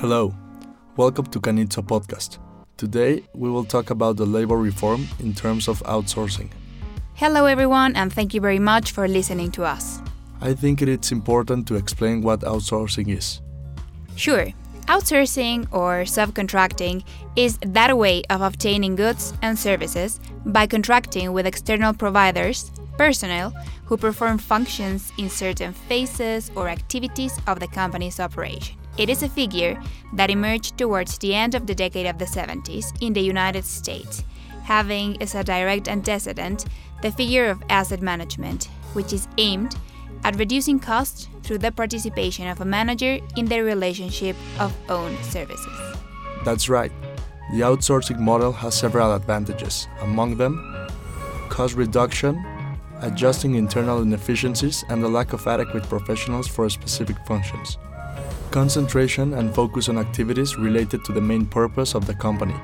Hello, welcome to Canitzo Podcast. Today we will talk about the labor reform in terms of outsourcing. Hello, everyone, and thank you very much for listening to us. I think it is important to explain what outsourcing is. Sure, outsourcing or subcontracting is that way of obtaining goods and services by contracting with external providers, personnel, who perform functions in certain phases or activities of the company's operation. It is a figure that emerged towards the end of the decade of the 70s in the United States, having as a direct antecedent the figure of asset management, which is aimed at reducing costs through the participation of a manager in the relationship of owned services. That's right. The outsourcing model has several advantages, among them, cost reduction, adjusting internal inefficiencies, and the lack of adequate professionals for specific functions. Concentration and focus on activities related to the main purpose of the company.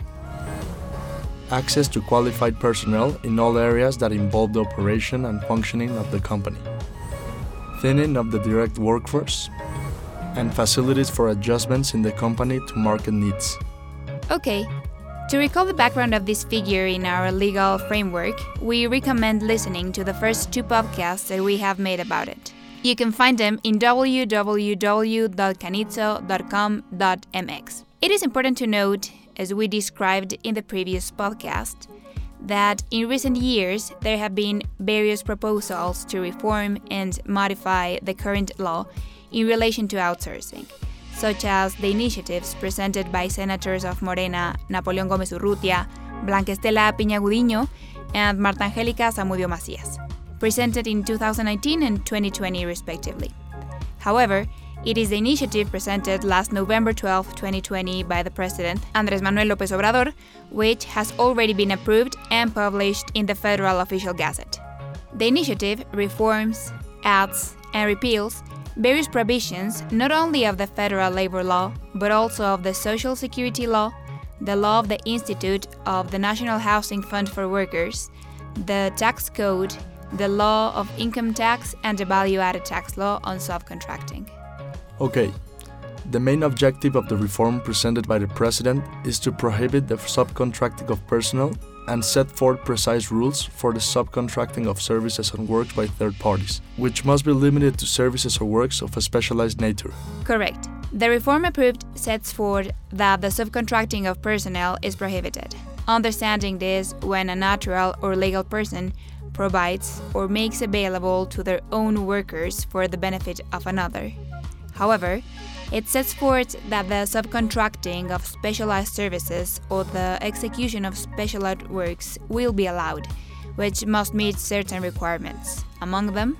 Access to qualified personnel in all areas that involve the operation and functioning of the company thinning of the direct workforce, and facilities for adjustments in the company to market needs. Okay, to recall the background of this figure in our legal framework, we recommend listening to the first two podcasts that we have made about it. You can find them in www.canitzo.com.mx. It is important to note, as we described in the previous podcast, that in recent years there have been various proposals to reform and modify the current law in relation to outsourcing, such as the initiatives presented by senators of Morena Napoleón Gómez Urrutia, Blanca Estela Piña Gudiño, and Marta Angélica Zamudio Macías, presented in 2019 and 2020 respectively. However, it is the initiative presented last November 12, 2020 by the President, Andrés Manuel López Obrador, which has already been approved and published in the Federal Official Gazette. The initiative reforms, adds, and repeals various provisions not only of the federal labor law, but also of the Social Security law, the law of the Institute of the National Housing Fund for Workers, the tax code, the law of income tax, and the value added tax law on subcontracting. Okay, the main objective of the reform presented by the President is to prohibit the subcontracting of personnel and set forth precise rules for the subcontracting of services and works by third parties, which must be limited to services or works of a specialized nature. Correct. The reform approved sets forth that the subcontracting of personnel is prohibited. Understanding this when a natural or legal person provides or makes available to their own workers for the benefit of another. However, it sets forth that the subcontracting of specialized services or the execution of specialized works will be allowed, which must meet certain requirements. Among them,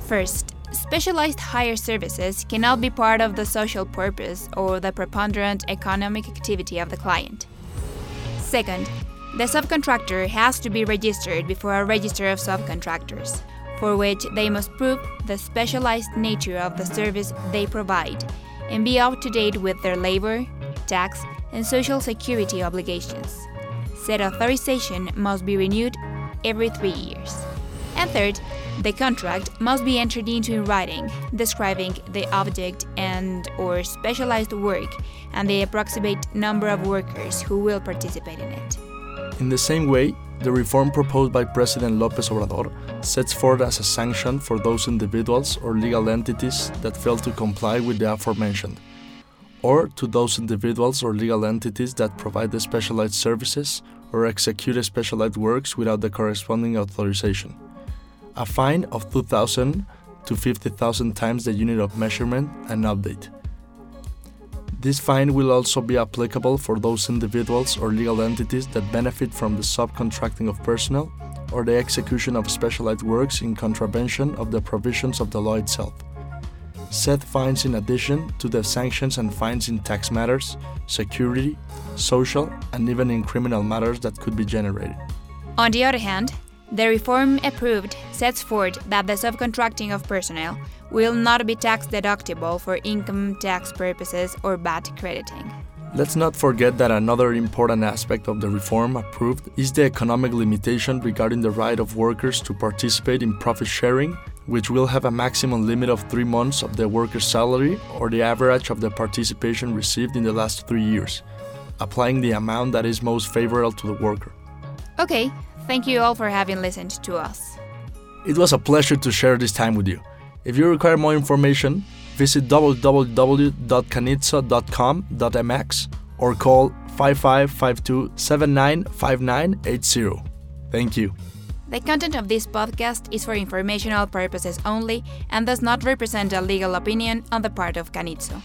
first, specialized hire services cannot be part of the social purpose or the preponderant economic activity of the client. Second, the subcontractor has to be registered before a register of subcontractors for which they must prove the specialized nature of the service they provide and be up to date with their labor, tax, and social security obligations. Said authorization must be renewed every three years. And third, the contract must be entered into in writing, describing the object and or specialized work and the approximate number of workers who will participate in it. In the same way, the reform proposed by President López Obrador sets forth as a sanction for those individuals or legal entities that fail to comply with the aforementioned, or to those individuals or legal entities that provide the specialized services or execute specialized works without the corresponding authorization. A fine of 2,000 to 50,000 times the unit of measurement and update. This fine will also be applicable for those individuals or legal entities that benefit from the subcontracting of personnel or the execution of specialized works in contravention of the provisions of the law itself. Set fines in addition to the sanctions and fines in tax matters, security, social, and even in criminal matters that could be generated. On the other hand, the reform approved sets forth that the subcontracting of personnel will not be tax deductible for income tax purposes or VAT crediting. Let's not forget that another important aspect of the reform approved is the economic limitation regarding the right of workers to participate in profit sharing which will have a maximum limit of three months of the worker's salary or the average of the participation received in the last three years, applying the amount that is most favorable to the worker. Okay, thank you all for having listened to us. It was a pleasure to share this time with you. If you require more information, visit www.canitzo.com.mx or call 5552 795980. Thank you. The content of this podcast is for informational purposes only and does not represent a legal opinion on the part of Canitzo.